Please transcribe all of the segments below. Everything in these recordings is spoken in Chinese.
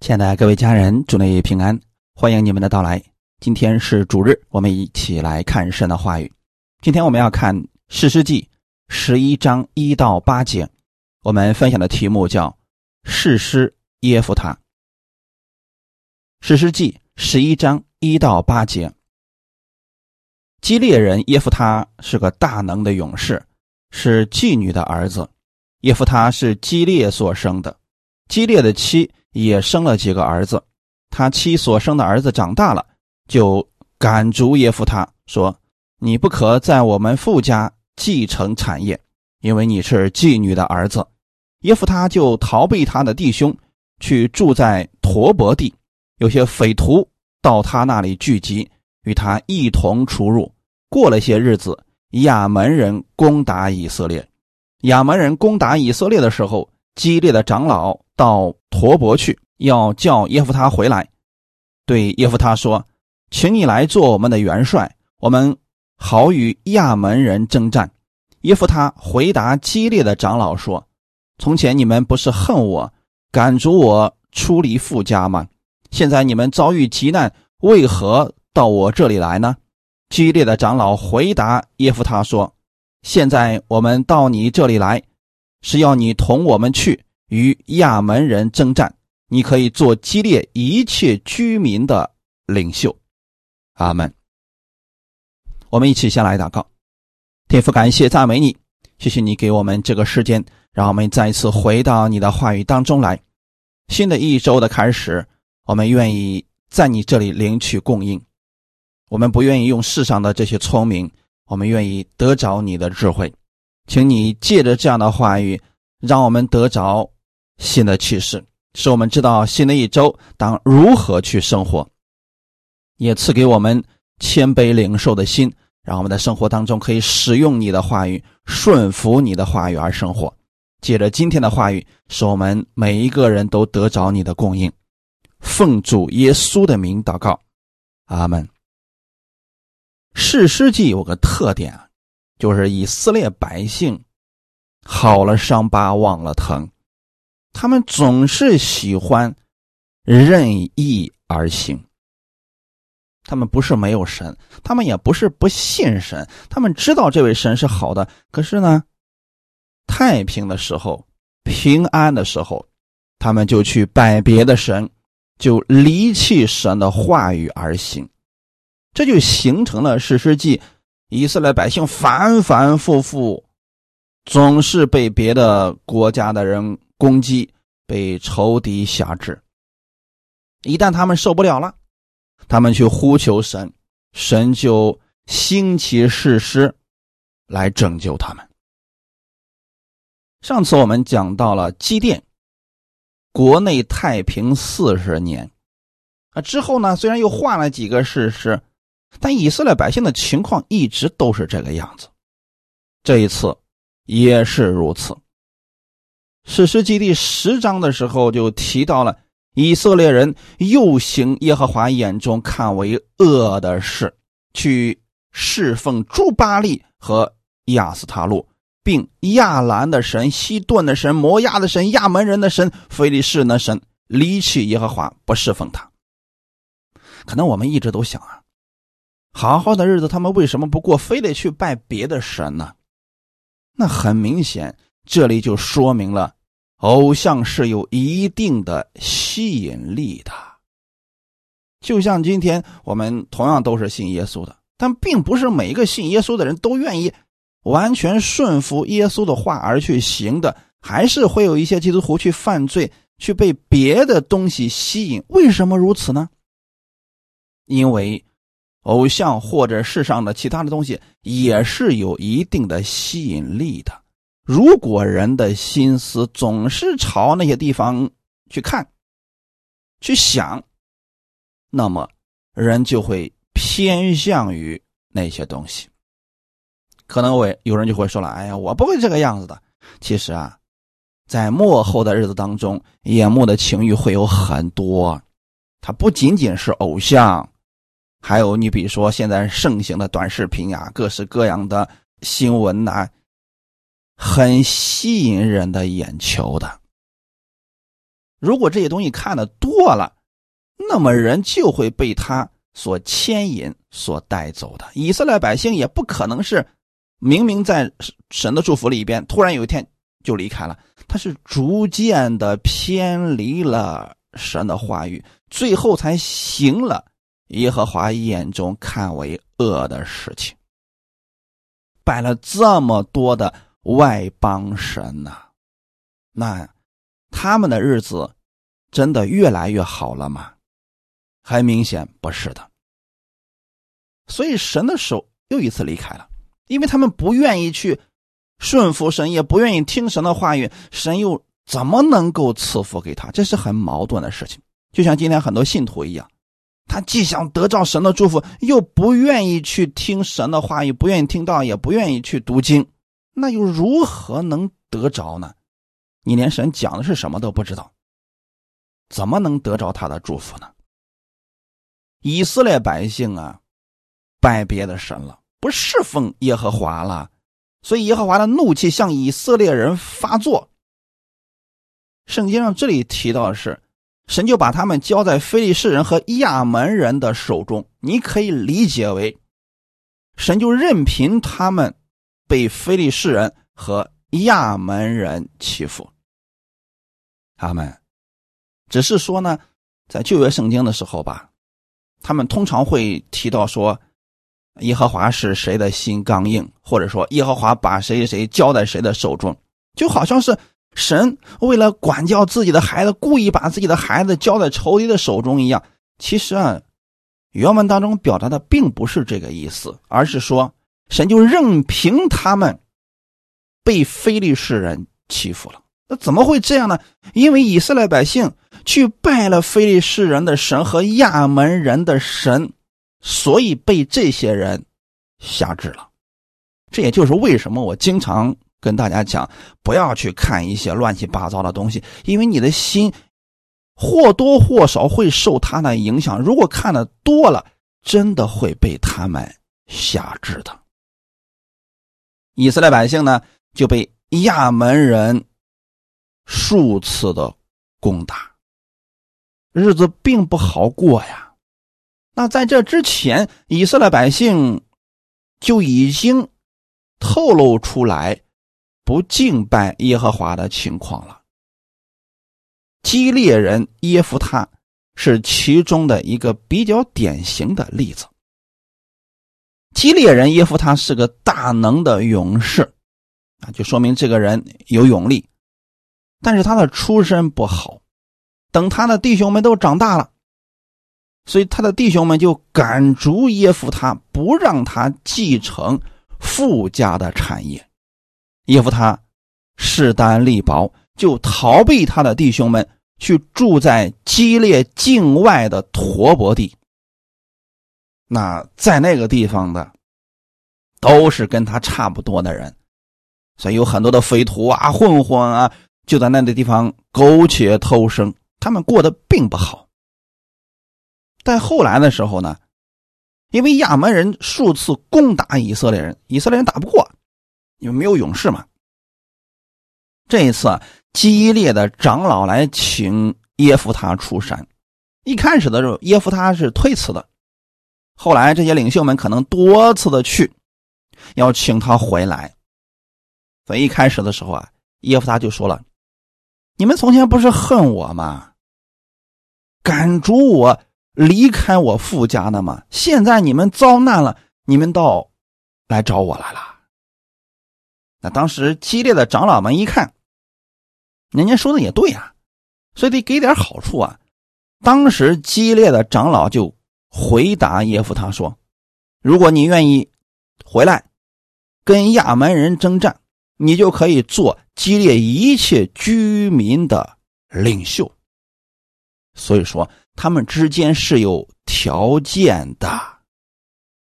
亲爱的各位家人，祝你平安，欢迎你们的到来。今天是主日，我们一起来看神的话语。今天我们要看《史诗记》十一章一到八节。我们分享的题目叫“士师耶夫他”。《史诗记》十一章一到八节。基列人耶夫他是个大能的勇士，是妓女的儿子。耶夫他是基列所生的，基列的妻。也生了几个儿子，他妻所生的儿子长大了，就赶逐耶夫他，说：“你不可在我们父家继承产业，因为你是妓女的儿子。”耶夫他就逃避他的弟兄，去住在陀伯地。有些匪徒到他那里聚集，与他一同出入。过了些日子，亚门人攻打以色列。亚门人攻打以色列的时候，激烈的长老。到陀伯去，要叫耶夫他回来，对耶夫他说：“请你来做我们的元帅，我们好与亚门人征战。”耶夫他回答激烈的长老说：“从前你们不是恨我，赶逐我出离父家吗？现在你们遭遇急难，为何到我这里来呢？”激烈的长老回答耶夫他说：“现在我们到你这里来，是要你同我们去。”与亚门人征战，你可以做激烈一切居民的领袖。阿门。我们一起先来祷告，天父，感谢赞美你，谢谢你给我们这个时间，让我们再一次回到你的话语当中来。新的一周的开始，我们愿意在你这里领取供应，我们不愿意用世上的这些聪明，我们愿意得着你的智慧，请你借着这样的话语，让我们得着。新的启示使我们知道新的一周当如何去生活，也赐给我们谦卑领受的心，让我们在生活当中可以使用你的话语，顺服你的话语而生活。借着今天的话语，使我们每一个人都得着你的供应。奉主耶稣的名祷告，阿门。士师记有个特点啊，就是以色列百姓好了伤疤忘了疼。他们总是喜欢任意而行。他们不是没有神，他们也不是不信神，他们知道这位神是好的。可是呢，太平的时候、平安的时候，他们就去拜别的神，就离弃神的话语而行，这就形成了史诗记。以色列百姓反反复复，总是被别的国家的人。攻击被仇敌辖制，一旦他们受不了了，他们去呼求神，神就兴起誓师来拯救他们。上次我们讲到了基甸，国内太平四十年，啊之后呢，虽然又换了几个誓师，但以色列百姓的情况一直都是这个样子，这一次也是如此。史诗记第十章的时候就提到了以色列人又行耶和华眼中看为恶的事，去侍奉朱巴利和亚斯塔路，并亚兰的神、西顿的神、摩亚的神、亚门人的神、菲利士的神，离弃耶和华，不侍奉他。可能我们一直都想啊，好好的日子，他们为什么不过，非得去拜别的神呢？那很明显。这里就说明了，偶像是有一定的吸引力的。就像今天我们同样都是信耶稣的，但并不是每一个信耶稣的人都愿意完全顺服耶稣的话而去行的，还是会有一些基督徒去犯罪，去被别的东西吸引。为什么如此呢？因为偶像或者世上的其他的东西也是有一定的吸引力的。如果人的心思总是朝那些地方去看、去想，那么人就会偏向于那些东西。可能我有人就会说了：“哎呀，我不会这个样子的。”其实啊，在幕后的日子当中，眼目的情欲会有很多，它不仅仅是偶像，还有你比如说现在盛行的短视频啊，各式各样的新闻呐。很吸引人的眼球的，如果这些东西看的多了，那么人就会被他所牵引、所带走的。以色列百姓也不可能是明明在神的祝福里边，突然有一天就离开了。他是逐渐的偏离了神的话语，最后才行了耶和华眼中看为恶的事情，拜了这么多的外邦神呐，那他们的日子真的越来越好了吗？很明显不是的。所以神的手又一次离开了，因为他们不愿意去。顺服神也不愿意听神的话语，神又怎么能够赐福给他？这是很矛盾的事情。就像今天很多信徒一样，他既想得到神的祝福，又不愿意去听神的话语，不愿意听到，也不愿意去读经，那又如何能得着呢？你连神讲的是什么都不知道，怎么能得着他的祝福呢？以色列百姓啊，拜别的神了，不侍奉耶和华了。所以耶和华的怒气向以色列人发作。圣经上这里提到的是，神就把他们交在非利士人和亚门人的手中。你可以理解为，神就任凭他们被非利士人和亚门人欺负。他们只是说呢，在旧约圣经的时候吧，他们通常会提到说。耶和华是谁的心刚硬，或者说耶和华把谁谁交在谁的手中，就好像是神为了管教自己的孩子，故意把自己的孩子交在仇敌的手中一样。其实啊，原文当中表达的并不是这个意思，而是说神就任凭他们被非利士人欺负了。那怎么会这样呢？因为以色列百姓去拜了非利士人的神和亚门人的神。所以被这些人辖制了，这也就是为什么我经常跟大家讲，不要去看一些乱七八糟的东西，因为你的心或多或少会受他的影响。如果看的多了，真的会被他们辖制的。以色列百姓呢，就被亚门人数次的攻打，日子并不好过呀。那在这之前，以色列百姓就已经透露出来不敬拜耶和华的情况了。基列人耶夫他是其中的一个比较典型的例子。基列人耶夫他是个大能的勇士，啊，就说明这个人有勇力，但是他的出身不好。等他的弟兄们都长大了。所以他的弟兄们就赶逐耶夫他，不让他继承富家的产业。耶夫他势单力薄，就逃避他的弟兄们，去住在激烈境外的陀伯地。那在那个地方的都是跟他差不多的人，所以有很多的匪徒啊、混混啊，就在那个地方苟且偷生，他们过得并不好。但后来的时候呢，因为亚门人数次攻打以色列人，以色列人打不过，因为没有勇士嘛。这一次，激烈的长老来请耶夫他出山。一开始的时候，耶夫他是推辞的。后来，这些领袖们可能多次的去，要请他回来。所以一开始的时候啊，耶夫他就说了：“你们从前不是恨我吗？赶逐我。”离开我父家的吗？现在你们遭难了，你们倒来找我来了。那当时激烈的长老们一看，人家说的也对呀，所以得给点好处啊。当时激烈的长老就回答耶夫他说：“如果你愿意回来跟亚门人征战，你就可以做激烈一切居民的领袖。”所以说。他们之间是有条件的。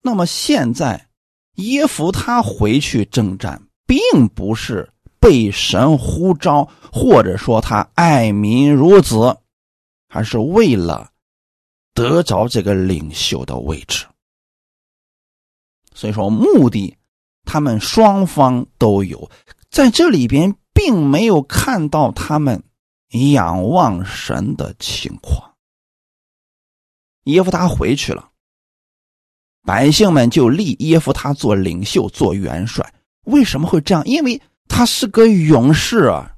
那么现在，耶夫他回去征战，并不是被神呼召，或者说他爱民如子，而是为了得着这个领袖的位置。所以说，目的他们双方都有，在这里边并没有看到他们仰望神的情况。耶夫他回去了，百姓们就立耶夫他做领袖、做元帅。为什么会这样？因为他是个勇士啊。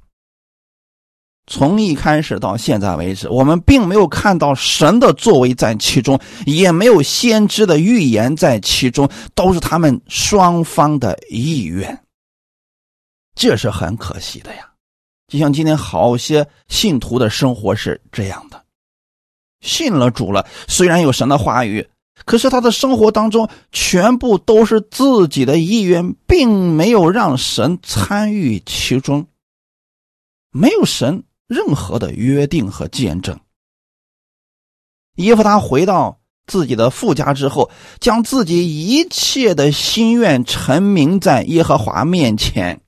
从一开始到现在为止，我们并没有看到神的作为在其中，也没有先知的预言在其中，都是他们双方的意愿。这是很可惜的呀。就像今天好些信徒的生活是这样的：信了主了，虽然有神的话语，可是他的生活当中全部都是自己的意愿，并没有让神参与其中，没有神。任何的约定和见证。耶夫他回到自己的父家之后，将自己一切的心愿陈明在耶和华面前，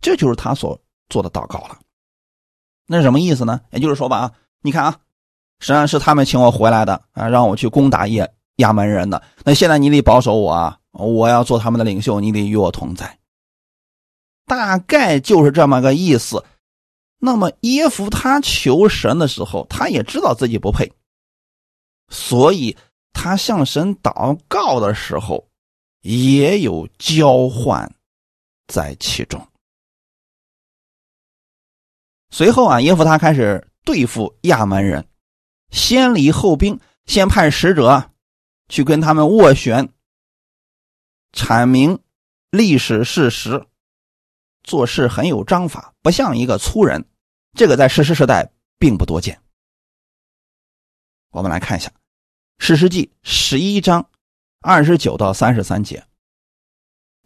这就是他所做的祷告了。那什么意思呢？也就是说吧，啊，你看啊，实际上是他们请我回来的啊，让我去攻打亚亚门人的。那现在你得保守我啊，我要做他们的领袖，你得与我同在。大概就是这么个意思。那么耶夫他求神的时候，他也知道自己不配，所以他向神祷告的时候，也有交换在其中。随后啊，耶夫他开始对付亚门人，先礼后兵，先派使者去跟他们斡旋，阐明历史事实，做事很有章法，不像一个粗人。这个在史诗时代并不多见。我们来看一下《史诗记》十一章二十九到三十三节。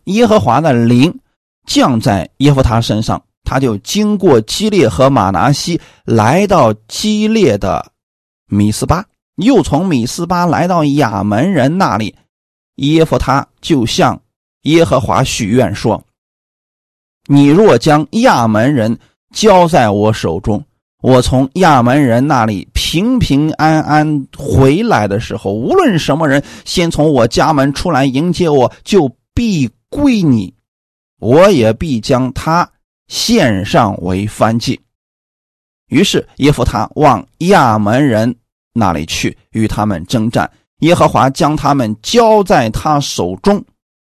耶和华的灵降在耶夫他身上，他就经过基列和马拿西，来到基列的米斯巴，又从米斯巴来到亚门人那里。耶夫他就向耶和华许愿说：“你若将亚门人。”交在我手中，我从亚门人那里平平安安回来的时候，无论什么人先从我家门出来迎接我，就必归你，我也必将他献上为燔祭。于是耶夫他往亚门人那里去，与他们征战。耶和华将他们交在他手中，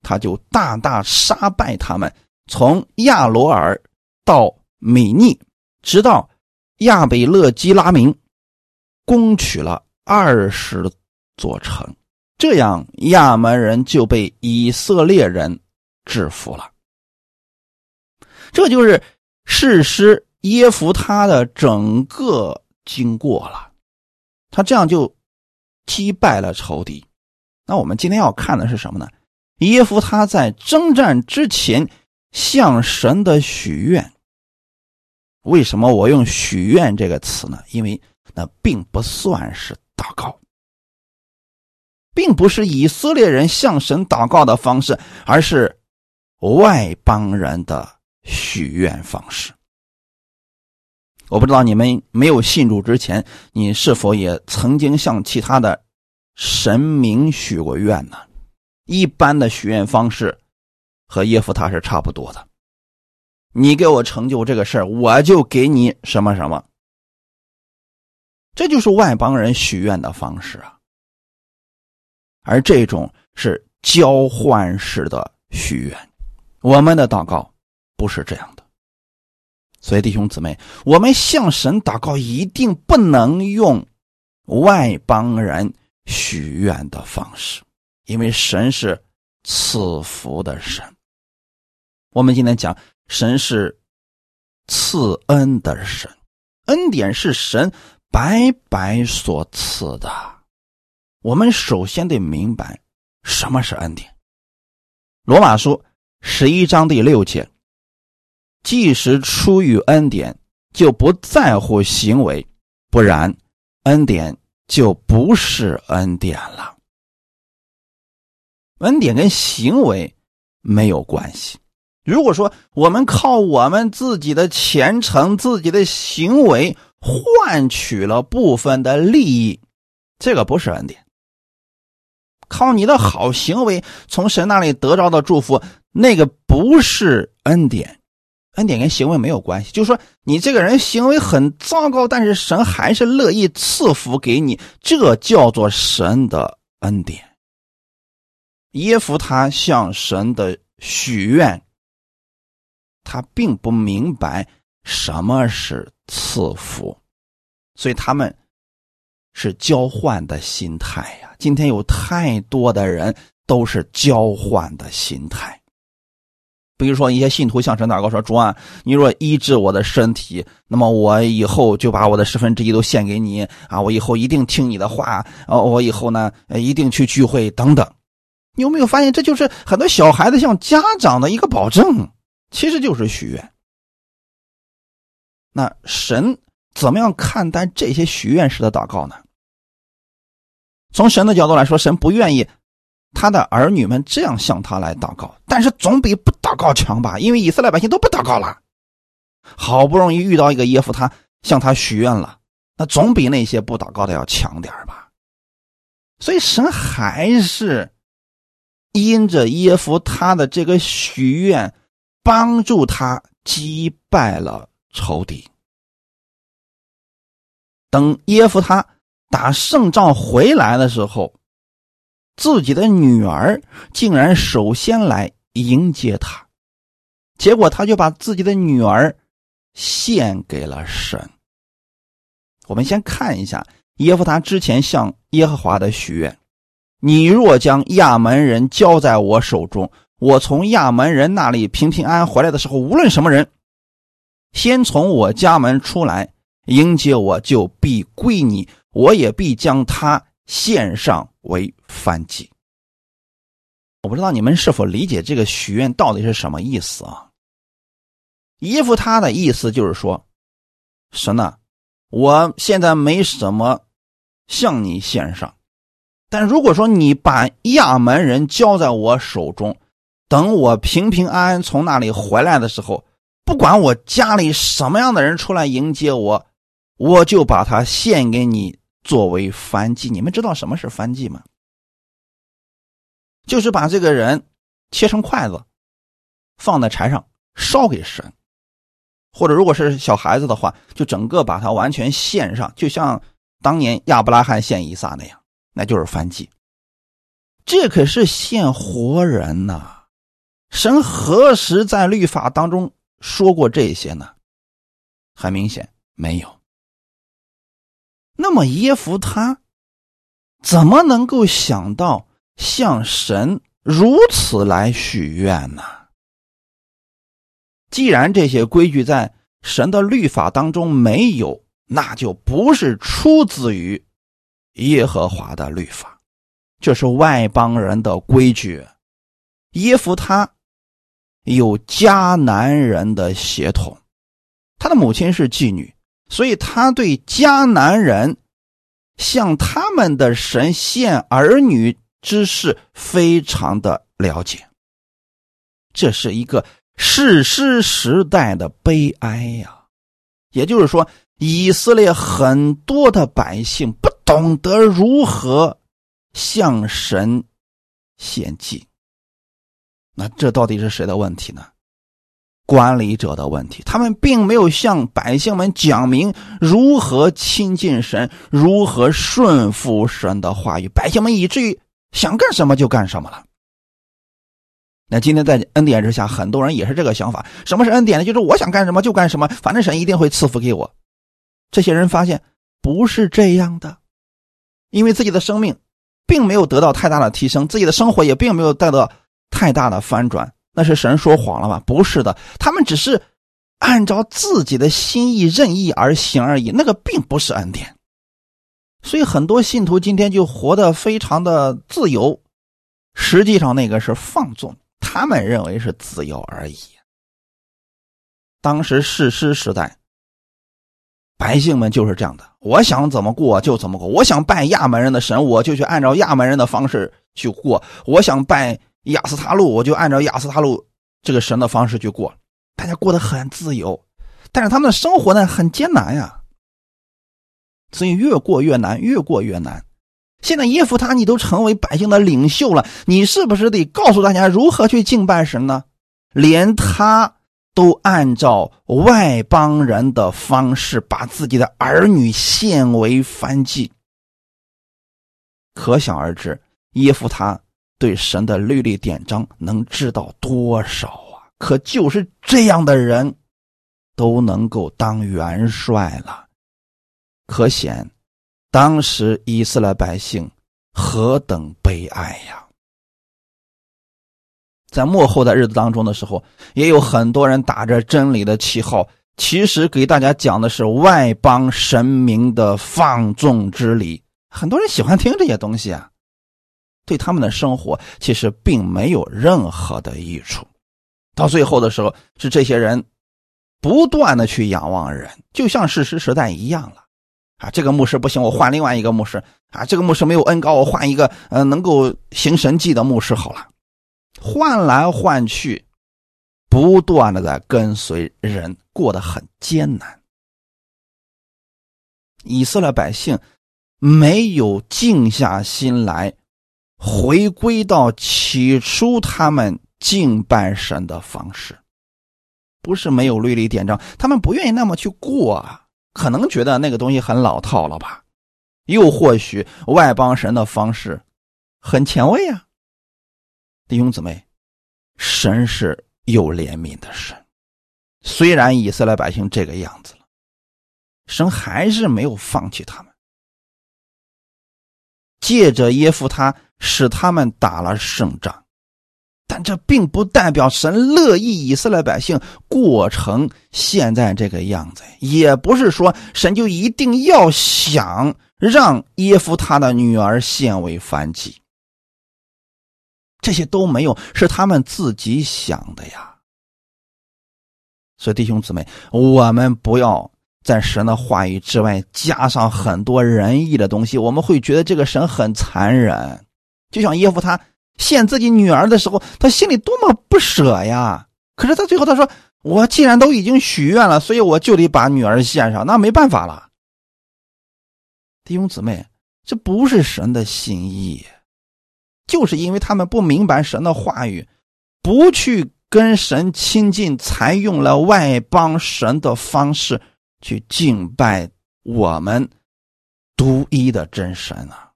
他就大大杀败他们，从亚罗尔到。米尼直到亚北勒基拉明攻取了二十座城，这样亚门人就被以色列人制服了。这就是事师耶夫他的整个经过了，他这样就击败了仇敌。那我们今天要看的是什么呢？耶夫他在征战之前向神的许愿。为什么我用“许愿”这个词呢？因为那并不算是祷告，并不是以色列人向神祷告的方式，而是外邦人的许愿方式。我不知道你们没有信主之前，你是否也曾经向其他的神明许过愿呢？一般的许愿方式和耶夫他是差不多的。你给我成就这个事儿，我就给你什么什么。这就是外邦人许愿的方式啊。而这种是交换式的许愿，我们的祷告不是这样的。所以弟兄姊妹，我们向神祷告一定不能用外邦人许愿的方式，因为神是赐福的神。我们今天讲。神是赐恩的神，恩典是神白白所赐的。我们首先得明白什么是恩典。罗马书十一章第六节：即使出于恩典，就不在乎行为，不然恩典就不是恩典了。恩典跟行为没有关系。如果说我们靠我们自己的虔诚、自己的行为换取了部分的利益，这个不是恩典。靠你的好行为从神那里得到的祝福，那个不是恩典。恩典跟行为没有关系，就是说你这个人行为很糟糕，但是神还是乐意赐福给你，这叫做神的恩典。耶夫他向神的许愿，他并不明白什么是赐福，所以他们是交换的心态呀。今天有太多的人都是交换的心态。比如说，一些信徒向神祷告说：“主啊，你若医治我的身体，那么我以后就把我的十分之一都献给你啊！我以后一定听你的话，啊，我以后呢，一定去聚会等等。”你有没有发现，这就是很多小孩子向家长的一个保证，其实就是许愿。那神怎么样看待这些许愿式的祷告呢？从神的角度来说，神不愿意。他的儿女们这样向他来祷告，但是总比不祷告强吧？因为以色列百姓都不祷告了，好不容易遇到一个耶夫，他向他许愿了，那总比那些不祷告的要强点吧？所以神还是因着耶夫他的这个许愿，帮助他击败了仇敌。等耶夫他打胜仗回来的时候。自己的女儿竟然首先来迎接他，结果他就把自己的女儿献给了神。我们先看一下耶夫他之前向耶和华的许愿：“你若将亚门人交在我手中，我从亚门人那里平平安安回来的时候，无论什么人先从我家门出来迎接我，就必归你，我也必将他献上。”为反击，我不知道你们是否理解这个许愿到底是什么意思啊？姨父他的意思就是说，神呢，我现在没什么向你献上，但如果说你把亚门人交在我手中，等我平平安安从那里回来的时候，不管我家里什么样的人出来迎接我，我就把他献给你。作为燔祭，你们知道什么是燔祭吗？就是把这个人切成筷子，放在柴上烧给神，或者如果是小孩子的话，就整个把它完全献上，就像当年亚伯拉罕献以撒那样，那就是燔祭。这可是献活人呐！神何时在律法当中说过这些呢？很明显，没有。那么耶夫他怎么能够想到向神如此来许愿呢？既然这些规矩在神的律法当中没有，那就不是出自于耶和华的律法，这是外邦人的规矩。耶夫他有迦南人的血统，他的母亲是妓女。所以他对迦南人向他们的神献儿女之事非常的了解，这是一个史诗时代的悲哀呀。也就是说，以色列很多的百姓不懂得如何向神献祭，那这到底是谁的问题呢？管理者的问题，他们并没有向百姓们讲明如何亲近神，如何顺服神的话语，百姓们以至于想干什么就干什么了。那今天在恩典之下，很多人也是这个想法。什么是恩典呢？就是我想干什么就干什么，反正神一定会赐福给我。这些人发现不是这样的，因为自己的生命并没有得到太大的提升，自己的生活也并没有得到太大的翻转。那是神说谎了吗？不是的，他们只是按照自己的心意任意而行而已。那个并不是恩典，所以很多信徒今天就活得非常的自由，实际上那个是放纵，他们认为是自由而已。当时世师时代，百姓们就是这样的：我想怎么过就怎么过，我想拜亚门人的神，我就去按照亚门人的方式去过；我想拜。亚斯塔路，我就按照亚斯塔路这个神的方式去过，大家过得很自由，但是他们的生活呢很艰难呀，所以越过越难，越过越难。现在耶夫他你都成为百姓的领袖了，你是不是得告诉大家如何去敬拜神呢？连他都按照外邦人的方式，把自己的儿女献为燔祭。可想而知，耶夫他对神的律例典章能知道多少啊？可就是这样的人，都能够当元帅了，可显当时以色列百姓何等悲哀呀！在幕后的日子当中的时候，也有很多人打着真理的旗号，其实给大家讲的是外邦神明的放纵之理。很多人喜欢听这些东西啊，对他们的生活其实并没有任何的益处。到最后的时候，是这些人不断的去仰望人，就像事实时代一样了。啊，这个牧师不行，我换另外一个牧师。啊，这个牧师没有恩高，我换一个呃能够行神迹的牧师好了。换来换去，不断的在跟随人，过得很艰难。以色列百姓没有静下心来，回归到起初他们敬拜神的方式。不是没有律例典章，他们不愿意那么去过啊，可能觉得那个东西很老套了吧？又或许外邦神的方式很前卫啊。弟兄姊妹，神是有怜悯的神。虽然以色列百姓这个样子了，神还是没有放弃他们。借着耶夫他，使他们打了胜仗，但这并不代表神乐意以色列百姓过成现在这个样子，也不是说神就一定要想让耶夫他的女儿献为燔祭。这些都没有，是他们自己想的呀。所以弟兄姊妹，我们不要在神的话语之外加上很多仁义的东西，我们会觉得这个神很残忍。就像耶夫他献自己女儿的时候，他心里多么不舍呀！可是他最后他说：“我既然都已经许愿了，所以我就得把女儿献上。”那没办法了。弟兄姊妹，这不是神的心意。就是因为他们不明白神的话语，不去跟神亲近，才用了外邦神的方式去敬拜我们独一的真神啊！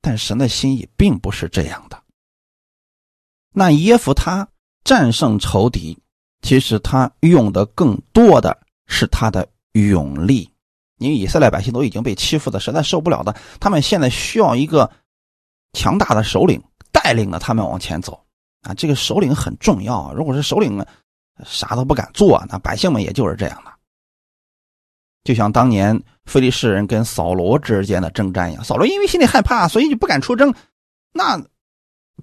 但神的心意并不是这样的。那耶夫他战胜仇敌，其实他用的更多的是他的勇力。因为以色列百姓都已经被欺负的实在受不了的，他们现在需要一个。强大的首领带领着他们往前走啊！这个首领很重要。如果是首领啥都不敢做，那百姓们也就是这样的。就像当年菲利士人跟扫罗之间的征战一样，扫罗因为心里害怕，所以就不敢出征，那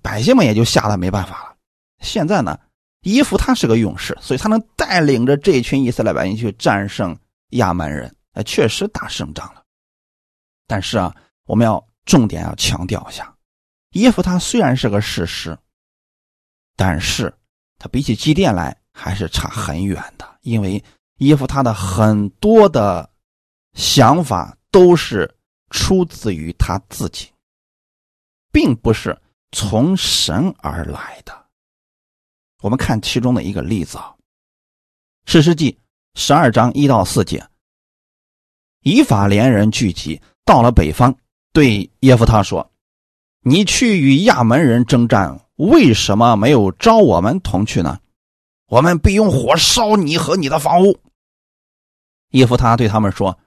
百姓们也就吓得没办法了。现在呢，伊夫他是个勇士，所以他能带领着这群以色列百姓去战胜亚门人，哎，确实打胜仗了。但是啊，我们要重点要强调一下。伊夫他虽然是个事实，但是他比起基甸来还是差很远的。因为耶夫他的很多的想法都是出自于他自己，并不是从神而来的。我们看其中的一个例子啊，《史诗记》十二章一到四节，以法连人聚集到了北方，对耶夫他说。你去与亚门人征战，为什么没有招我们同去呢？我们必用火烧你和你的房屋。耶夫他对他们说：“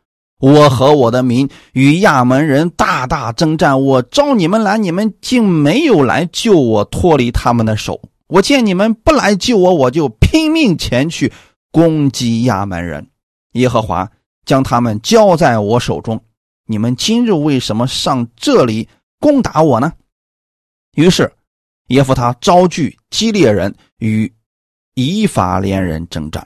我和我的民与亚门人大大征战，我招你们来，你们竟没有来救我脱离他们的手。我见你们不来救我，我就拼命前去攻击亚门人。耶和华将他们交在我手中。你们今日为什么上这里？”攻打我呢？于是耶夫他招聚基列人与以法连人征战。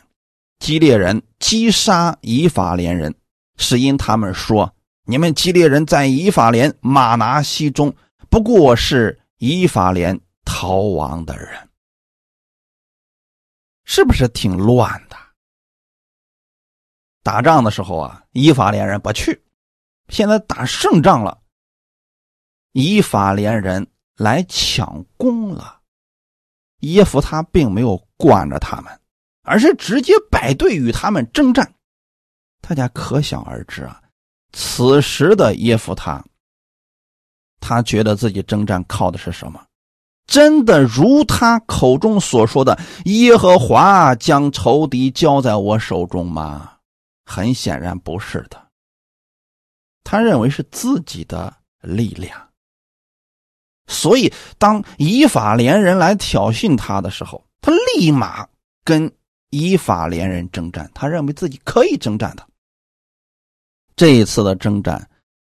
基列人击杀以法连人，是因他们说：“你们基列人在以法连马拿西中，不过是以法连逃亡的人。”是不是挺乱的？打仗的时候啊，以法连人不去，现在打胜仗了。以法连人来抢功了，耶夫他并没有惯着他们，而是直接摆队与他们征战。大家可想而知啊，此时的耶夫他，他觉得自己征战靠的是什么？真的如他口中所说的，耶和华将仇敌交在我手中吗？很显然不是的。他认为是自己的力量，所以当以法连人来挑衅他的时候，他立马跟以法连人征战。他认为自己可以征战的。这一次的征战，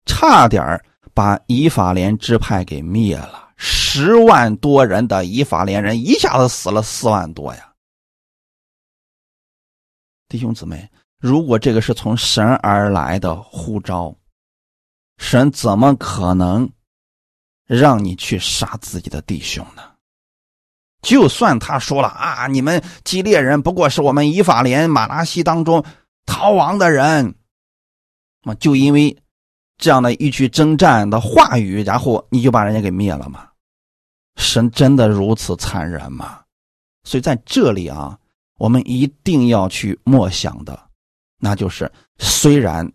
差点把以法莲支派给灭了，十万多人的以法莲人一下子死了四万多呀！弟兄姊妹，如果这个是从神而来的呼召，神怎么可能让你去杀自己的弟兄呢？就算他说了啊，你们基列人不过是我们以法莲、马拉西当中逃亡的人。就因为这样的一句征战的话语，然后你就把人家给灭了吗？神真的如此残忍吗？所以在这里啊，我们一定要去默想的，那就是虽然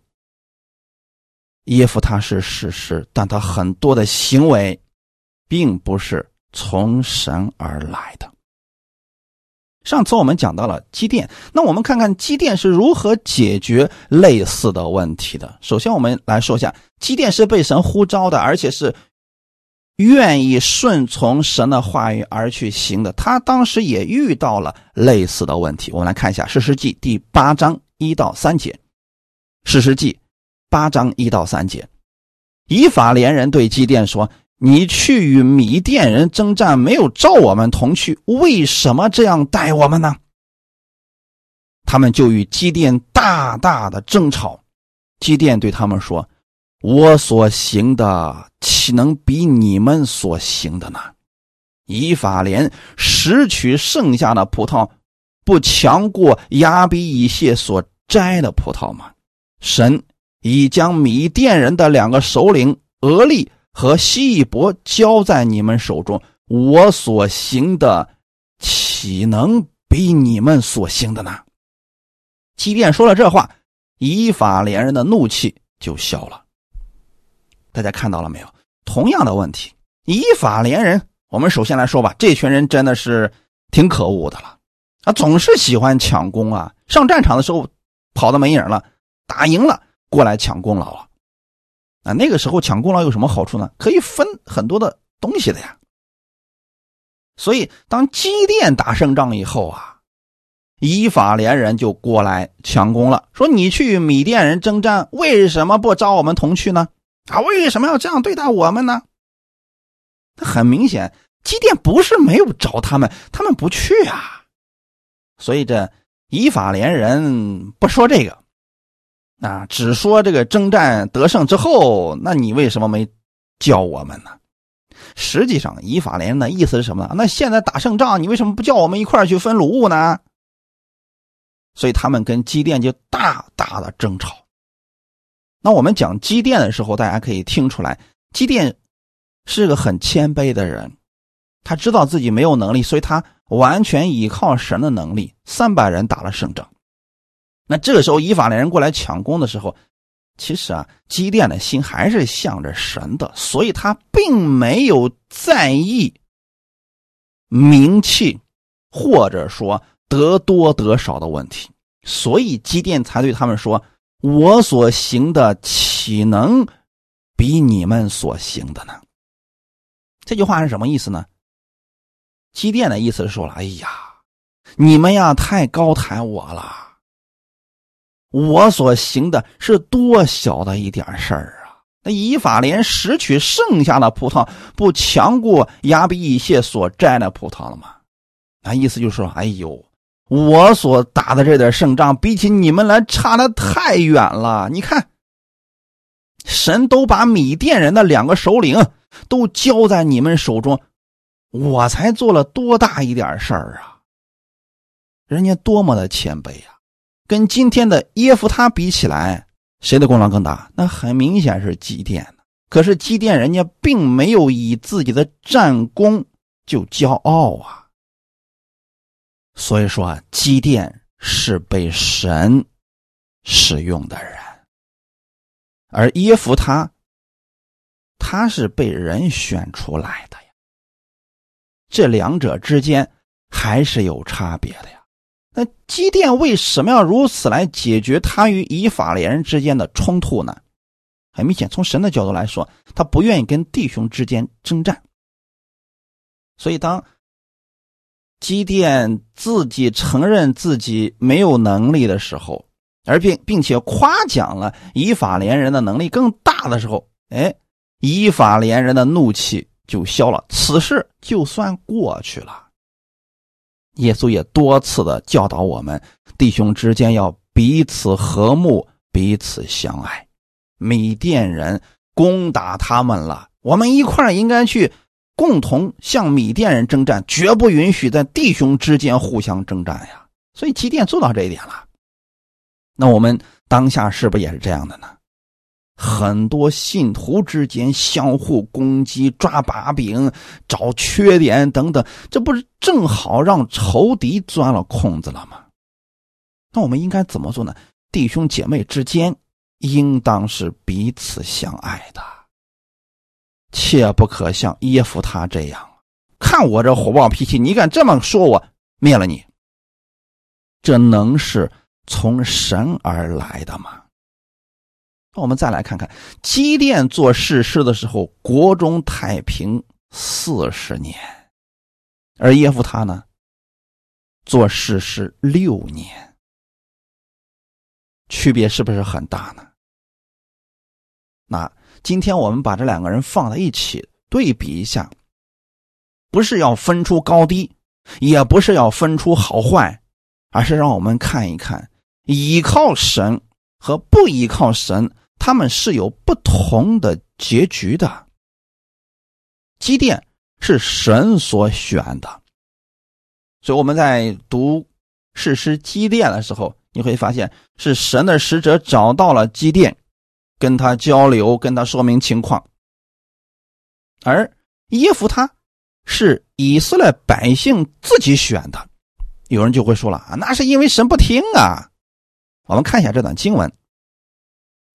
耶夫他是事实，但他很多的行为，并不是从神而来的。上次我们讲到了机电，那我们看看机电是如何解决类似的问题的。首先，我们来说一下，机电是被神呼召的，而且是愿意顺从神的话语而去行的。他当时也遇到了类似的问题。我们来看一下《诗诗记》第八章一到三节，《诗诗记》八章一到三节，以法连人对基甸说。你去与米甸人征战，没有召我们同去，为什么这样待我们呢？他们就与基甸大大的争吵。基甸对他们说：“我所行的，岂能比你们所行的呢？以法莲拾取剩下的葡萄，不强过亚比以谢所摘的葡萄吗？神已将米甸人的两个首领俄利。”和西义伯交在你们手中，我所行的岂能比你们所行的呢？即便说了这话，以法连人的怒气就消了。大家看到了没有？同样的问题，以法连人，我们首先来说吧，这群人真的是挺可恶的了啊，总是喜欢抢功啊，上战场的时候跑的没影了，打赢了过来抢功劳了。啊，那个时候抢功劳有什么好处呢？可以分很多的东西的呀。所以当基甸打胜仗以后啊，以法连人就过来抢功了，说你去米甸人征战，为什么不招我们同去呢？啊，为什么要这样对待我们呢？很明显，基甸不是没有找他们，他们不去啊。所以这以法连人不说这个。啊，只说这个征战得胜之后，那你为什么没叫我们呢？实际上，以法莲的意思是什么呢？那现在打胜仗，你为什么不叫我们一块去分卢物呢？所以他们跟基甸就大大的争吵。那我们讲基甸的时候，大家可以听出来，基甸是个很谦卑的人，他知道自己没有能力，所以他完全依靠神的能力，三百人打了胜仗。那这个时候，以法连人过来抢功的时候，其实啊，基甸的心还是向着神的，所以他并没有在意名气，或者说得多得少的问题，所以基甸才对他们说：“我所行的，岂能比你们所行的呢？”这句话是什么意思呢？基甸的意思是说了：“哎呀，你们呀，太高抬我了。”我所行的是多小的一点事儿啊！那以法莲拾取剩下的葡萄，不强过亚比以谢所摘的葡萄了吗？那意思就是说，哎呦，我所打的这点胜仗，比起你们来差的太远了。你看，神都把米甸人的两个首领都交在你们手中，我才做了多大一点事儿啊！人家多么的谦卑呀！跟今天的耶夫他比起来，谁的功劳更大？那很明显是基甸。可是基甸人家并没有以自己的战功就骄傲啊。所以说啊，基甸是被神使用的人，而耶夫他，他是被人选出来的呀。这两者之间还是有差别的呀。那基甸为什么要如此来解决他与以法莲人之间的冲突呢？很明显，从神的角度来说，他不愿意跟弟兄之间征战。所以，当基甸自己承认自己没有能力的时候，而并并且夸奖了以法莲人的能力更大的时候，哎，以法莲人的怒气就消了，此事就算过去了。耶稣也多次的教导我们，弟兄之间要彼此和睦，彼此相爱。米甸人攻打他们了，我们一块应该去共同向米甸人征战，绝不允许在弟兄之间互相征战呀。所以基甸做到这一点了。那我们当下是不是也是这样的呢？很多信徒之间相互攻击、抓把柄、找缺点等等，这不是正好让仇敌钻了空子了吗？那我们应该怎么做呢？弟兄姐妹之间应当是彼此相爱的，切不可像耶夫他这样，看我这火爆脾气，你敢这么说我，灭了你。这能是从神而来的吗？那我们再来看看，基甸做世事的时候，国中太平四十年，而耶夫他呢，做世事六年，区别是不是很大呢？那今天我们把这两个人放在一起对比一下，不是要分出高低，也不是要分出好坏，而是让我们看一看，依靠神和不依靠神。他们是有不同的结局的。基甸是神所选的，所以我们在读史诗基甸的时候，你会发现是神的使者找到了基甸，跟他交流，跟他说明情况。而耶夫他是以色列百姓自己选的，有人就会说了啊，那是因为神不听啊。我们看一下这段经文。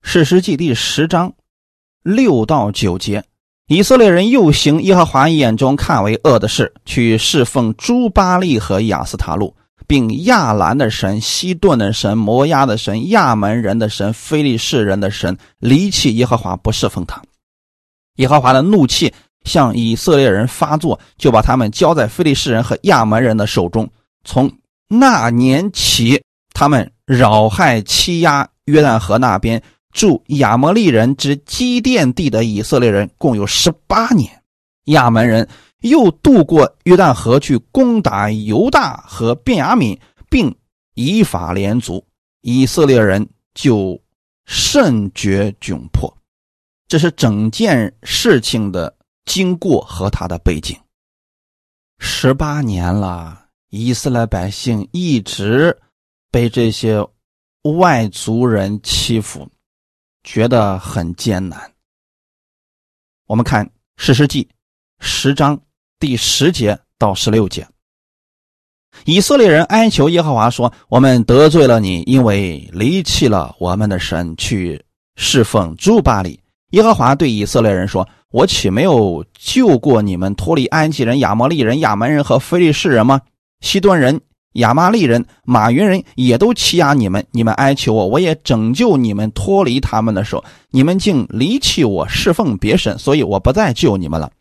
史诗记第十章六到九节，以色列人又行耶和华眼中看为恶的事，去侍奉朱巴利和亚斯塔路，并亚兰的神、西顿的神、摩押的神、亚门人的神、非利士人的神，离弃耶和华，不侍奉他。耶和华的怒气向以色列人发作，就把他们交在非利士人和亚门人的手中。从那年起，他们扰害欺压约旦河那边。住亚摩利人之基甸地的以色列人共有十八年，亚门人又渡过约旦河去攻打犹大和便雅悯，并以法连族，以色列人就甚觉窘迫。这是整件事情的经过和他的背景。十八年了，以色列百姓一直被这些外族人欺负。觉得很艰难。我们看《史诗记》十章第十节到十六节，以色列人哀求耶和华说：“我们得罪了你，因为离弃了我们的神，去侍奉朱巴利。”耶和华对以色列人说：“我岂没有救过你们脱离埃及人、亚摩利人、亚门人和非利士人吗？西顿人。”亚玛利人、马云人也都欺压你们，你们哀求我，我也拯救你们脱离他们的手。你们竟离弃我，侍奉别神，所以我不再救你们了。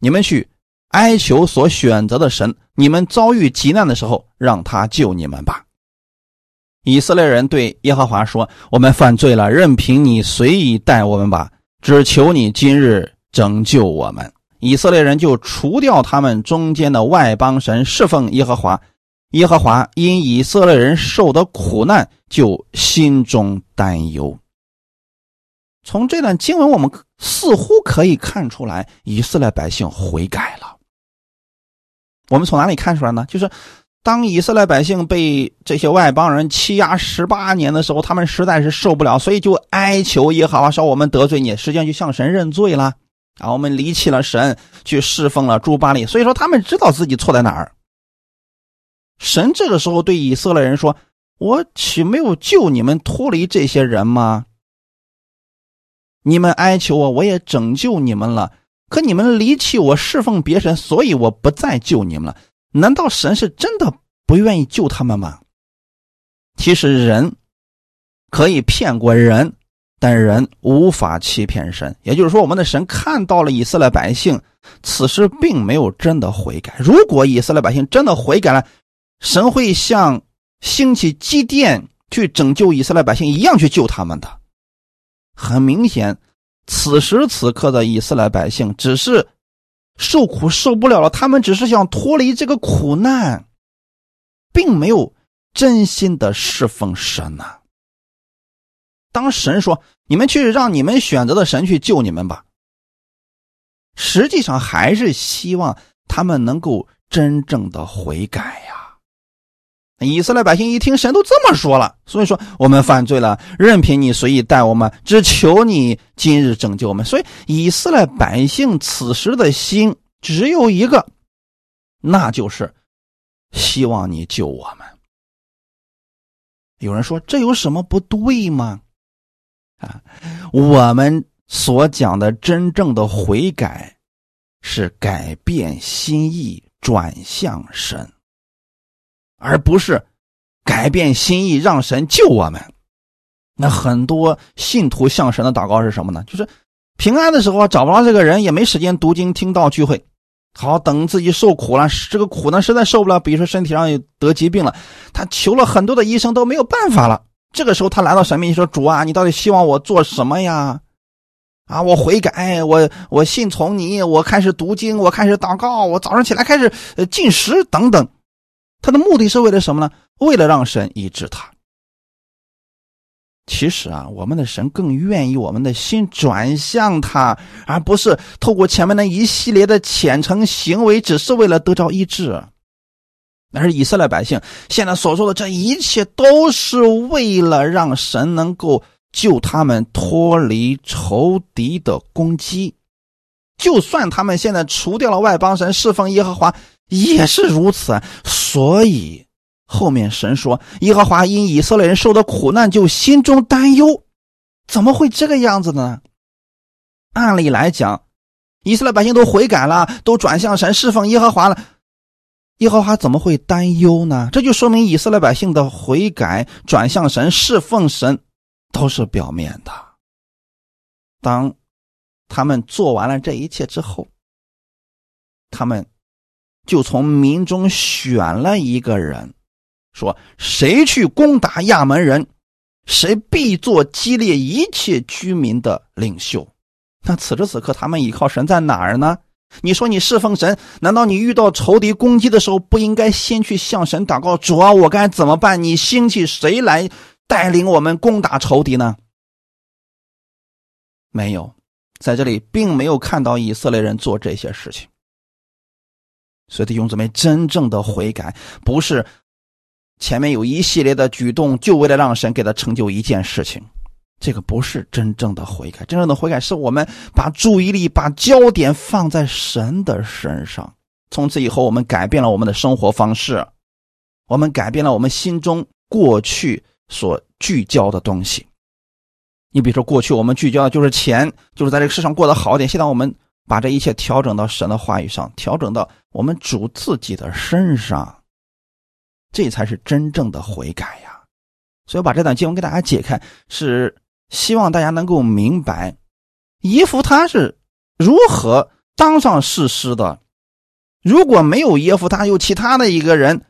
你们去哀求所选择的神，你们遭遇急难的时候，让他救你们吧。以色列人对耶和华说：“我们犯罪了，任凭你随意待我们吧，只求你今日拯救我们。”以色列人就除掉他们中间的外邦神，侍奉耶和华。耶和华因以色列人受的苦难，就心中担忧。从这段经文，我们似乎可以看出来，以色列百姓悔改了。我们从哪里看出来呢？就是当以色列百姓被这些外邦人欺压十八年的时候，他们实在是受不了，所以就哀求耶和华说：“我们得罪你，实际上就向神认罪了啊！我们离弃了神，去侍奉了朱巴利。所以说，他们知道自己错在哪儿。”神这个时候对以色列人说：“我岂没有救你们脱离这些人吗？你们哀求我，我也拯救你们了。可你们离弃我，侍奉别神，所以我不再救你们了。难道神是真的不愿意救他们吗？其实人可以骗过人。”但人无法欺骗神，也就是说，我们的神看到了以色列百姓，此时并没有真的悔改。如果以色列百姓真的悔改了，神会像兴起基甸去拯救以色列百姓一样去救他们的。很明显，此时此刻的以色列百姓只是受苦受不了了，他们只是想脱离这个苦难，并没有真心的侍奉神呐。当神说：“你们去让你们选择的神去救你们吧。”实际上还是希望他们能够真正的悔改。以色列百姓一听神都这么说了，所以说我们犯罪了，任凭你随意待我们，只求你今日拯救我们。所以以色列百姓此时的心只有一个，那就是希望你救我们。有人说这有什么不对吗？啊，我们所讲的真正的悔改，是改变心意，转向神，而不是改变心意让神救我们。那很多信徒向神的祷告是什么呢？就是平安的时候找不着这个人，也没时间读经听道聚会，好等自己受苦了，这个苦呢实在受不了，比如说身体上得疾病了，他求了很多的医生都没有办法了。这个时候，他来到神面前说：“主啊，你到底希望我做什么呀？啊，我悔改，我我信从你，我开始读经，我开始祷告，我早上起来开始呃进食等等。他的目的是为了什么呢？为了让神医治他。其实啊，我们的神更愿意我们的心转向他，而不是透过前面的一系列的虔诚行为，只是为了得着医治。”而以色列百姓现在所说的这一切，都是为了让神能够救他们脱离仇敌的攻击。就算他们现在除掉了外邦神，侍奉耶和华，也是如此。所以后面神说，耶和华因以色列人受的苦难，就心中担忧。怎么会这个样子呢？按理来讲，以色列百姓都悔改了，都转向神，侍奉耶和华了。耶和华怎么会担忧呢？这就说明以色列百姓的悔改、转向神、侍奉神，都是表面的。当他们做完了这一切之后，他们就从民中选了一个人，说：“谁去攻打亚门人，谁必做激烈一切居民的领袖。”那此时此刻，他们依靠神在哪儿呢？你说你侍奉神，难道你遇到仇敌攻击的时候，不应该先去向神祷告？主啊，我该怎么办？你兴起谁来带领我们攻打仇敌呢？没有，在这里并没有看到以色列人做这些事情。所以弟兄姊妹，真正的悔改不是前面有一系列的举动，就为了让神给他成就一件事情。这个不是真正的悔改，真正的悔改是我们把注意力、把焦点放在神的身上。从此以后，我们改变了我们的生活方式，我们改变了我们心中过去所聚焦的东西。你比如说，过去我们聚焦的就是钱，就是在这个世上过得好点。现在我们把这一切调整到神的话语上，调整到我们主自己的身上，这才是真正的悔改呀！所以，我把这段经文给大家解开是。希望大家能够明白，伊夫他是如何当上士师的。如果没有耶夫，他有其他的一个人，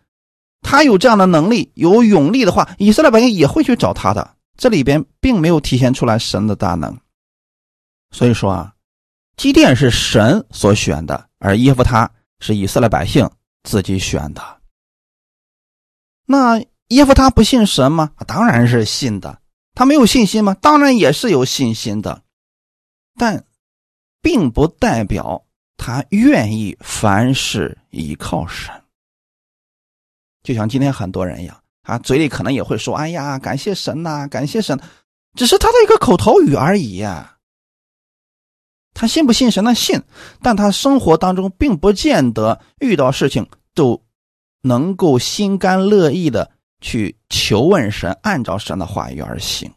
他有这样的能力、有勇力的话，以色列百姓也会去找他的。这里边并没有体现出来神的大能。所以说啊，基甸是神所选的，而耶夫他是以色列百姓自己选的。那耶夫他不信神吗？当然是信的。他没有信心吗？当然也是有信心的，但并不代表他愿意凡事依靠神。就像今天很多人一样，啊，嘴里可能也会说：“哎呀，感谢神呐，感谢神。”只是他的一个口头语而已呀。他信不信神呢？信，但他生活当中并不见得遇到事情都能够心甘乐意的去求问神，按照神的话语而行。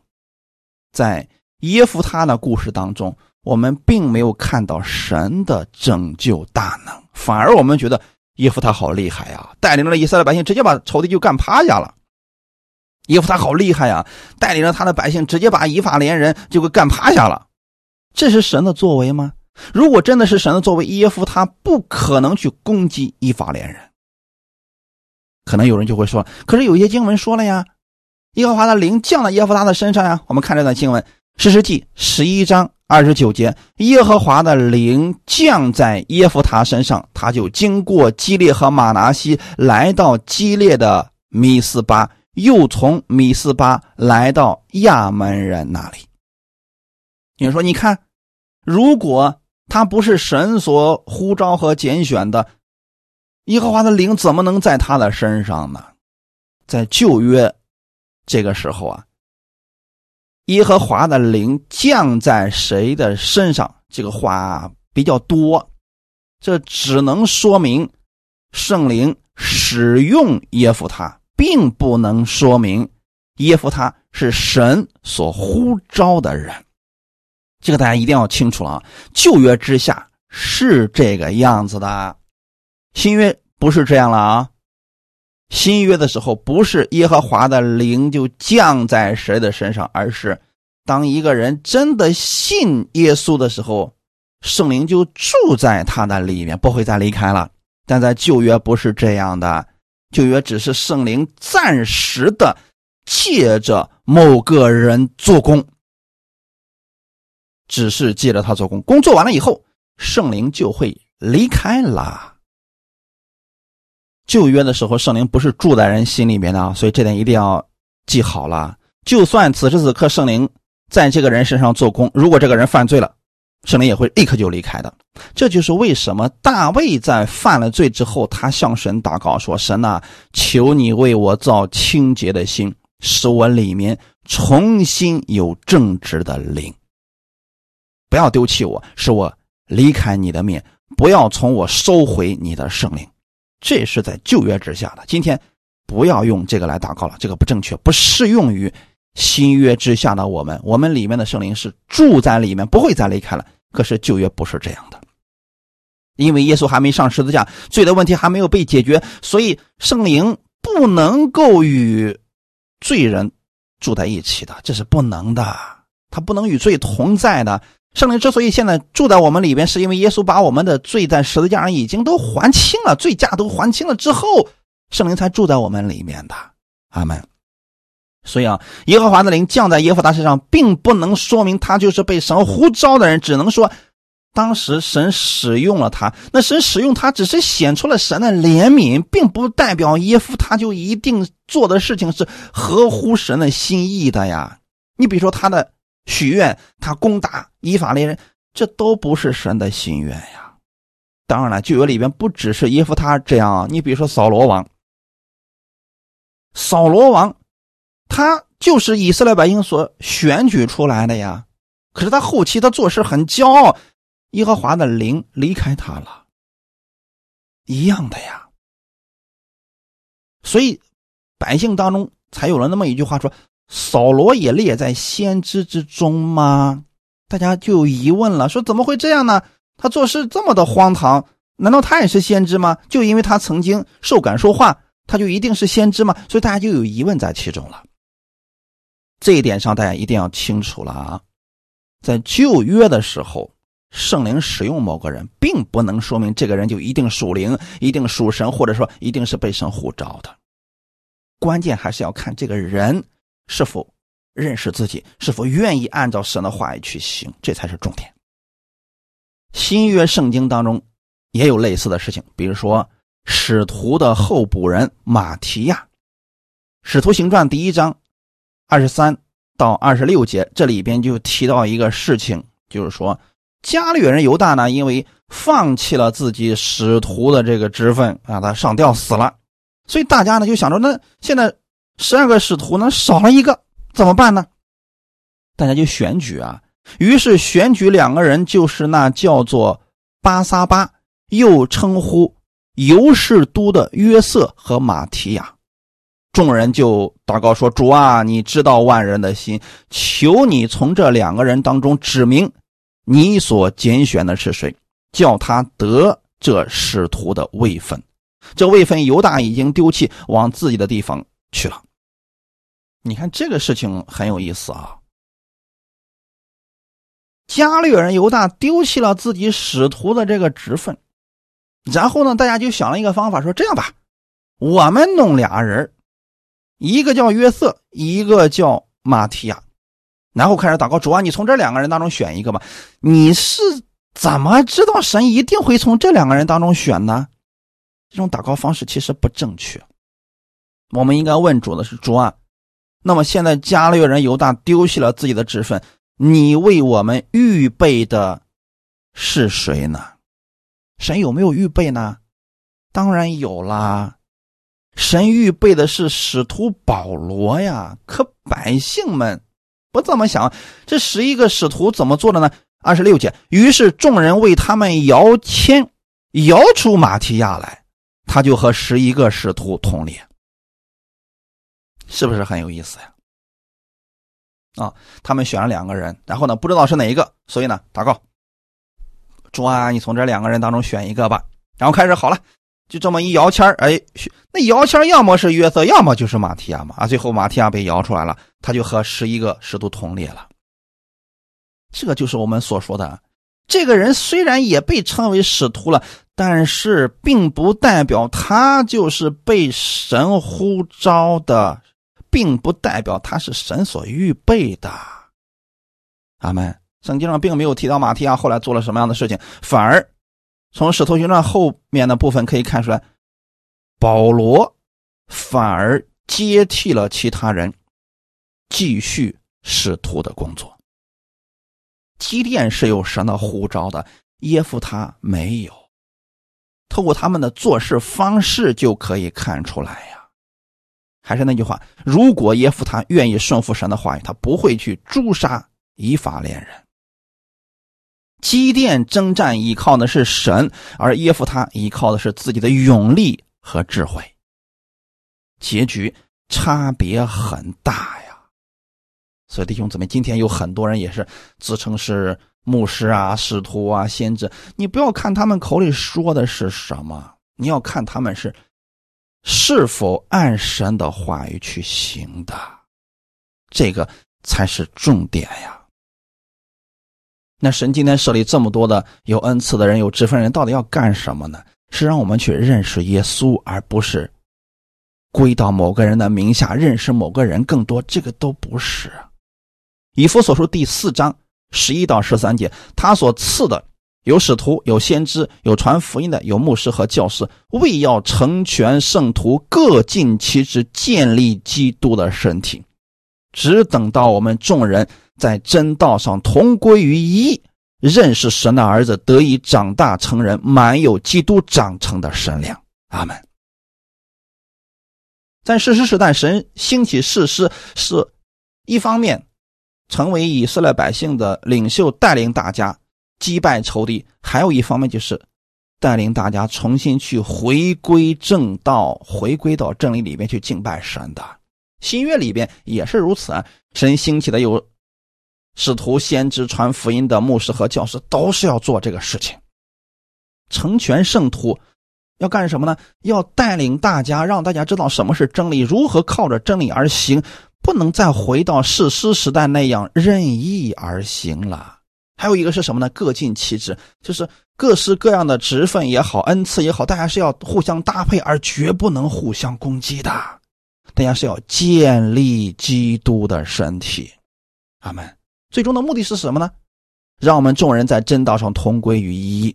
在耶夫他的故事当中，我们并没有看到神的拯救大能，反而我们觉得耶夫他好厉害呀，带领了以色列百姓直接把仇敌就干趴下了。耶夫他好厉害呀，带领着他的百姓直接把以法连人就给干趴下了。这是神的作为吗？如果真的是神的作为，耶夫他不可能去攻击以法连人。可能有人就会说，可是有些经文说了呀。耶和华的灵降在耶夫他的身上呀！我们看这段经文，《诗诗记》十一章二十九节：耶和华的灵降在耶夫他身上，他就经过基列和马拿西，来到基列的米斯巴，又从米斯巴来到亚门人那里。你说，你看，如果他不是神所呼召和拣选的，耶和华的灵怎么能在他的身上呢？在旧约。这个时候啊，耶和华的灵降在谁的身上？这个话比较多，这只能说明圣灵使用耶夫他，并不能说明耶夫他是神所呼召的人。这个大家一定要清楚了啊！旧约之下是这个样子的，新约不是这样了啊。新约的时候，不是耶和华的灵就降在谁的身上，而是当一个人真的信耶稣的时候，圣灵就住在他的里面，不会再离开了。但在旧约不是这样的，旧约只是圣灵暂时的借着某个人做工，只是借着他做工，工作完了以后，圣灵就会离开了。旧约的时候，圣灵不是住在人心里面的，所以这点一定要记好了。就算此时此刻圣灵在这个人身上做工，如果这个人犯罪了，圣灵也会立刻就离开的。这就是为什么大卫在犯了罪之后，他向神祷告说：“神呐，求你为我造清洁的心，使我里面重新有正直的灵，不要丢弃我，使我离开你的面，不要从我收回你的圣灵。”这是在旧约之下的，今天不要用这个来祷告了，这个不正确，不适用于新约之下的我们。我们里面的圣灵是住在里面，不会再离开了。可是旧约不是这样的，因为耶稣还没上十字架，罪的问题还没有被解决，所以圣灵不能够与罪人住在一起的，这是不能的，他不能与罪同在的。圣灵之所以现在住在我们里边，是因为耶稣把我们的罪在十字架上已经都还清了，罪价都还清了之后，圣灵才住在我们里面的。阿门。所以啊，耶和华的灵降在耶和华身上，并不能说明他就是被神呼召的人，只能说当时神使用了他。那神使用他，只是显出了神的怜悯，并不代表耶夫他就一定做的事情是合乎神的心意的呀。你比如说他的。许愿，他攻打以法利人，这都不是神的心愿呀。当然了，旧约里边不只是耶夫他这样，你比如说扫罗王，扫罗王，他就是以色列百姓所选举出来的呀。可是他后期他做事很骄傲，耶和华的灵离开他了，一样的呀。所以百姓当中才有了那么一句话说。扫罗也列在先知之中吗？大家就有疑问了，说怎么会这样呢？他做事这么的荒唐，难道他也是先知吗？就因为他曾经受感说话，他就一定是先知吗？所以大家就有疑问在其中了。这一点上大家一定要清楚了啊！在旧约的时候，圣灵使用某个人，并不能说明这个人就一定属灵、一定属神，或者说一定是被神呼召的。关键还是要看这个人。是否认识自己？是否愿意按照神的话语去行？这才是重点。新约圣经当中也有类似的事情，比如说使徒的候补人马提亚，《使徒行传》第一章二十三到二十六节，这里边就提到一个事情，就是说加略人犹大呢，因为放弃了自己使徒的这个职分啊，他上吊死了，所以大家呢就想着，那现在。十二个使徒呢，少了一个，怎么办呢？大家就选举啊，于是选举两个人，就是那叫做巴撒巴，又称呼犹士都的约瑟和马提亚。众人就祷告说：“主啊，你知道万人的心，求你从这两个人当中指明你所拣选的是谁，叫他得这使徒的位分。这位分犹大已经丢弃，往自己的地方去了。你看这个事情很有意思啊。加略人犹大丢弃了自己使徒的这个职分，然后呢，大家就想了一个方法，说这样吧，我们弄俩人。”一个叫约瑟，一个叫马提亚，然后开始祷告主啊，你从这两个人当中选一个吧。你是怎么知道神一定会从这两个人当中选呢？这种祷告方式其实不正确。我们应该问主的是主啊，那么现在加略人犹大丢弃了自己的职分，你为我们预备的是谁呢？神有没有预备呢？当然有啦。神预备的是使徒保罗呀，可百姓们不这么想。这十一个使徒怎么做的呢？二十六节，于是众人为他们摇签，摇出马提亚来，他就和十一个使徒同列，是不是很有意思呀？啊，他们选了两个人，然后呢，不知道是哪一个，所以呢，祷告，主啊，你从这两个人当中选一个吧。然后开始好了。就这么一摇签哎，那摇签要么是约瑟，要么就是马提亚嘛。啊，最后马提亚被摇出来了，他就和十一个使徒同列了。这个就是我们所说的，这个人虽然也被称为使徒了，但是并不代表他就是被神呼召的，并不代表他是神所预备的。阿门。圣经上并没有提到马提亚后来做了什么样的事情，反而。从《使徒行传》后面的部分可以看出来，保罗反而接替了其他人，继续使徒的工作。基甸是有神的呼召的，耶夫他没有。透过他们的做事方式就可以看出来呀。还是那句话，如果耶夫他愿意顺服神的话语，他不会去诛杀以法连人。基甸征战依靠的是神，而耶夫他依靠的是自己的勇力和智慧。结局差别很大呀！所以弟兄姊妹，今天有很多人也是自称是牧师啊、使徒啊、先知，你不要看他们口里说的是什么，你要看他们是是否按神的话语去行的，这个才是重点呀。那神今天设立这么多的有恩赐的人、有职分人，到底要干什么呢？是让我们去认识耶稣，而不是归到某个人的名下认识某个人更多。这个都不是。以弗所书第四章十一到十三节，他所赐的有使徒、有先知、有传福音的、有牧师和教师，为要成全圣徒，各尽其职，建立基督的身体。只等到我们众人。在真道上同归于一，认识神的儿子，得以长大成人，满有基督长成的神量。阿门。在世师时代，神兴起士师，是一方面成为以色列百姓的领袖，带领大家击败仇敌；还有一方面就是带领大家重新去回归正道，回归到真理里面去敬拜神的。新约里边也是如此啊，神兴起的有。使徒、先知、传福音的牧师和教师都是要做这个事情，成全圣徒，要干什么呢？要带领大家，让大家知道什么是真理，如何靠着真理而行，不能再回到世师时代那样任意而行了。还有一个是什么呢？各尽其职，就是各式各样的职分也好，恩赐也好，大家是要互相搭配，而绝不能互相攻击的。大家是要建立基督的身体。阿门。最终的目的是什么呢？让我们众人在真道上同归于一。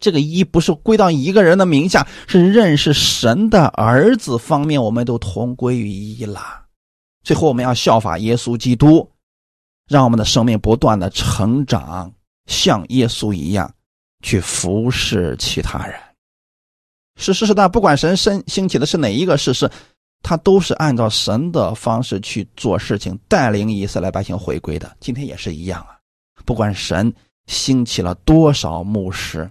这个一不是归到一个人的名下，是认识神的儿子方面，我们都同归于一了。最后，我们要效法耶稣基督，让我们的生命不断的成长，像耶稣一样去服侍其他人。是是是的，不管神生兴起的是哪一个事实。他都是按照神的方式去做事情，带领以色列百姓回归的。今天也是一样啊！不管神兴起了多少牧师，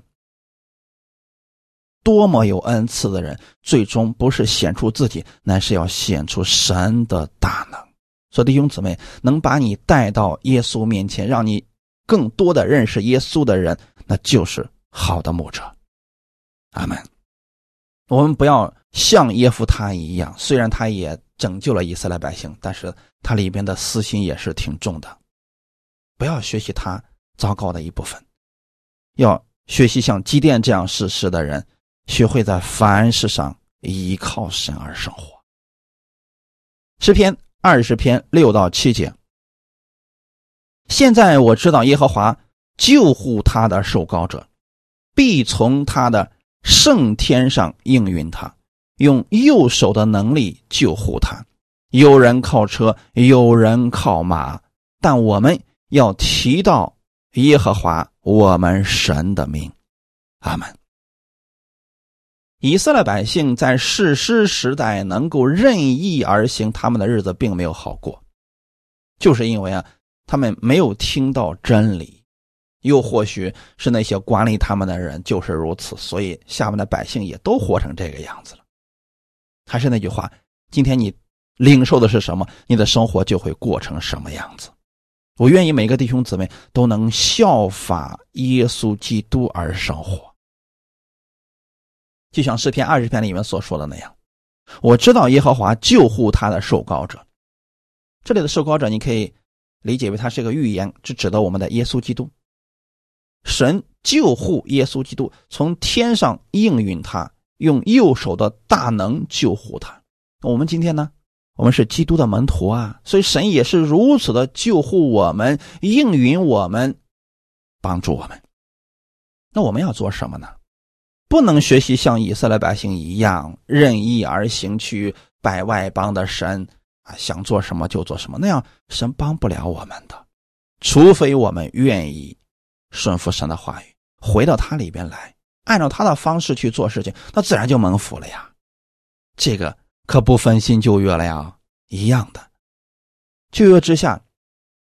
多么有恩赐的人，最终不是显出自己，乃是要显出神的大能。所以弟兄姊妹，能把你带到耶稣面前，让你更多的认识耶稣的人，那就是好的牧者。阿门。我们不要像耶夫他一样，虽然他也拯救了以色列百姓，但是他里边的私心也是挺重的。不要学习他糟糕的一部分，要学习像基甸这样事实的人，学会在凡事上依靠神而生活。诗篇。二十篇六到七节。现在我知道耶和华救护他的受膏者，必从他的圣天上应允他，用右手的能力救护他。有人靠车，有人靠马，但我们要提到耶和华我们神的名。阿门。以色列百姓在世师时代能够任意而行，他们的日子并没有好过，就是因为啊，他们没有听到真理，又或许是那些管理他们的人就是如此，所以下面的百姓也都活成这个样子了。还是那句话，今天你领受的是什么，你的生活就会过成什么样子。我愿意每个弟兄姊妹都能效法耶稣基督而生活。就像诗篇二十篇里面所说的那样，我知道耶和华救护他的受膏者。这里的受膏者，你可以理解为他是一个预言，是指的我们的耶稣基督。神救护耶稣基督，从天上应允他，用右手的大能救护他。我们今天呢，我们是基督的门徒啊，所以神也是如此的救护我们，应允我们，帮助我们。那我们要做什么呢？不能学习像以色列百姓一样任意而行，去拜外邦的神啊，想做什么就做什么，那样神帮不了我们的。除非我们愿意顺服神的话语，回到他里边来，按照他的方式去做事情，那自然就蒙福了呀。这个可不分新旧约了呀，一样的。旧约之下，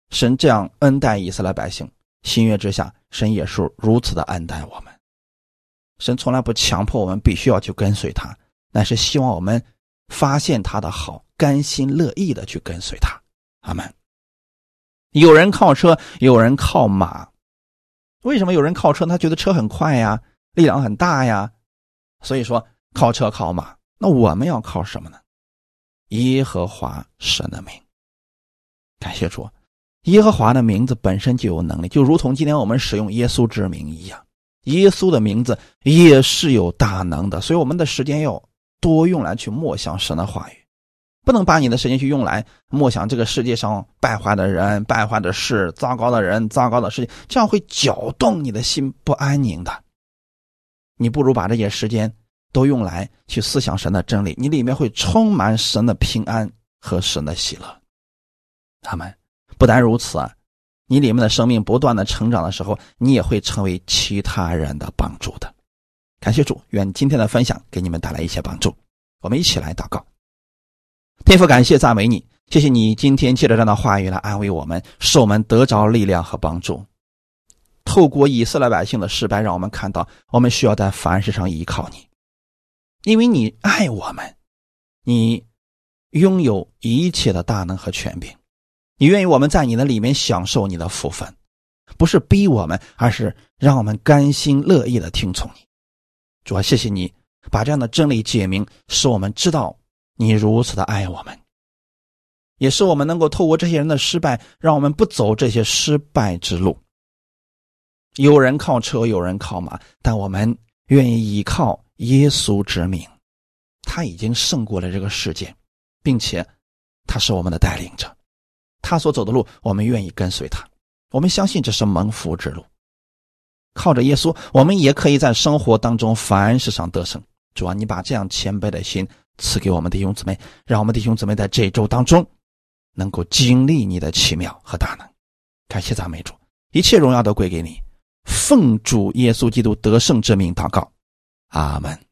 神这样恩待以色列百姓；新约之下，神也是如此的恩待我们。神从来不强迫我们必须要去跟随他，乃是希望我们发现他的好，甘心乐意的去跟随他。阿门。有人靠车，有人靠马。为什么有人靠车？他觉得车很快呀，力量很大呀，所以说靠车靠马。那我们要靠什么呢？耶和华神的名。感谢主，耶和华的名字本身就有能力，就如同今天我们使用耶稣之名一样。耶稣的名字也是有大能的，所以我们的时间要多用来去默想神的话语，不能把你的时间去用来默想这个世界上败坏的人、败坏的事、糟糕的人、糟糕的事情，这样会搅动你的心不安宁的。你不如把这些时间都用来去思想神的真理，你里面会充满神的平安和神的喜乐。他们不单如此啊。你里面的生命不断的成长的时候，你也会成为其他人的帮助的。感谢主，愿今天的分享给你们带来一些帮助。我们一起来祷告，天父，感谢赞美你，谢谢你今天借着这样的话语来安慰我们，使我们得着力量和帮助。透过以色列百姓的失败，让我们看到我们需要在凡事上依靠你，因为你爱我们，你拥有一切的大能和权柄。你愿意我们在你的里面享受你的福分，不是逼我们，而是让我们甘心乐意的听从你。主啊，谢谢你把这样的真理解明，使我们知道你如此的爱我们，也是我们能够透过这些人的失败，让我们不走这些失败之路。有人靠车，有人靠马，但我们愿意依靠耶稣之名，他已经胜过了这个世界，并且他是我们的带领者。他所走的路，我们愿意跟随他。我们相信这是蒙福之路。靠着耶稣，我们也可以在生活当中凡事上得胜。主啊，你把这样谦卑的心赐给我们弟兄姊妹，让我们弟兄姊妹在这一周当中能够经历你的奇妙和大能。感谢赞美主，一切荣耀都归给你。奉主耶稣基督得胜之名祷告，阿门。